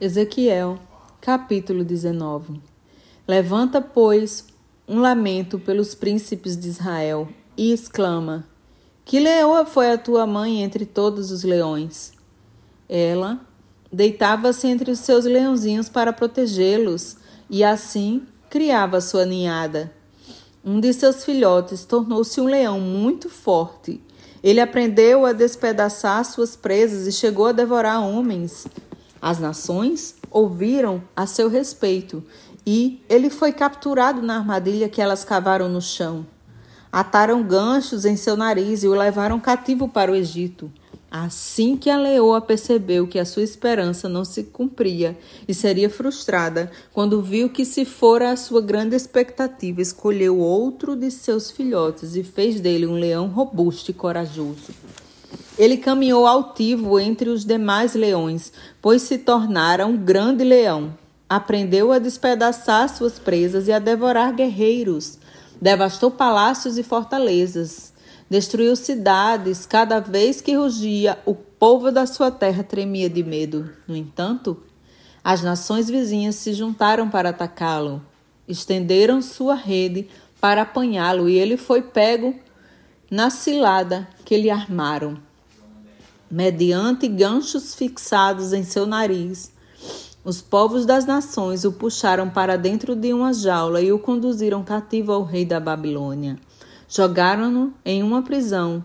Ezequiel, capítulo 19. Levanta, pois, um lamento pelos príncipes de Israel e exclama: Que leoa foi a tua mãe entre todos os leões? Ela deitava-se entre os seus leãozinhos para protegê-los e assim criava sua ninhada. Um de seus filhotes tornou-se um leão muito forte. Ele aprendeu a despedaçar suas presas e chegou a devorar homens. As nações ouviram a seu respeito e ele foi capturado na armadilha que elas cavaram no chão. Ataram ganchos em seu nariz e o levaram cativo para o Egito. Assim que a leoa percebeu que a sua esperança não se cumpria e seria frustrada, quando viu que se fora a sua grande expectativa, escolheu outro de seus filhotes e fez dele um leão robusto e corajoso. Ele caminhou altivo entre os demais leões, pois se tornara um grande leão. Aprendeu a despedaçar suas presas e a devorar guerreiros. Devastou palácios e fortalezas. Destruiu cidades. Cada vez que rugia, o povo da sua terra tremia de medo. No entanto, as nações vizinhas se juntaram para atacá-lo. Estenderam sua rede para apanhá-lo e ele foi pego na cilada que lhe armaram mediante ganchos fixados em seu nariz. Os povos das nações o puxaram para dentro de uma jaula e o conduziram cativo ao rei da Babilônia. Jogaram-no em uma prisão,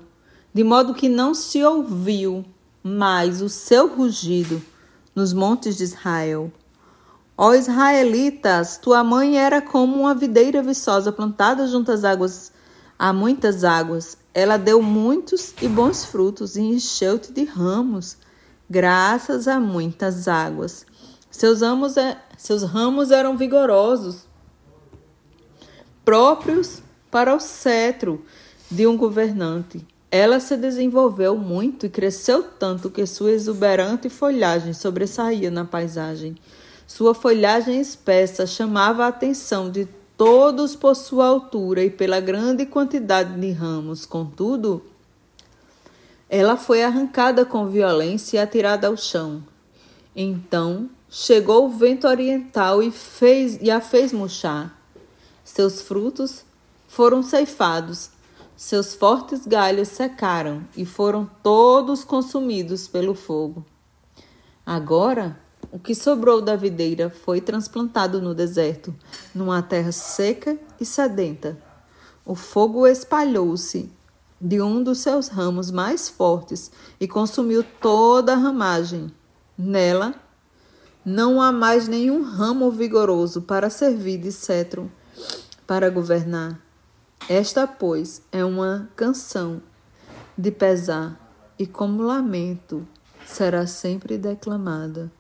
de modo que não se ouviu mais o seu rugido nos montes de Israel. Ó israelitas, tua mãe era como uma videira viçosa plantada junto às águas, a muitas águas. Ela deu muitos e bons frutos e encheu-te de ramos, graças a muitas águas. Seus, ramos, é, seus ramos eram vigorosos, próprios para o cetro de um governante. Ela se desenvolveu muito e cresceu tanto que sua exuberante folhagem sobressaía na paisagem. Sua folhagem espessa chamava a atenção de todos por sua altura e pela grande quantidade de ramos. Contudo, ela foi arrancada com violência e atirada ao chão. Então chegou o vento oriental e, fez, e a fez murchar. Seus frutos foram ceifados, seus fortes galhos secaram e foram todos consumidos pelo fogo. Agora o que sobrou da videira foi transplantado no deserto, numa terra seca e sedenta. O fogo espalhou-se de um dos seus ramos mais fortes e consumiu toda a ramagem. Nela não há mais nenhum ramo vigoroso para servir de cetro para governar. Esta, pois, é uma canção de pesar e como lamento será sempre declamada.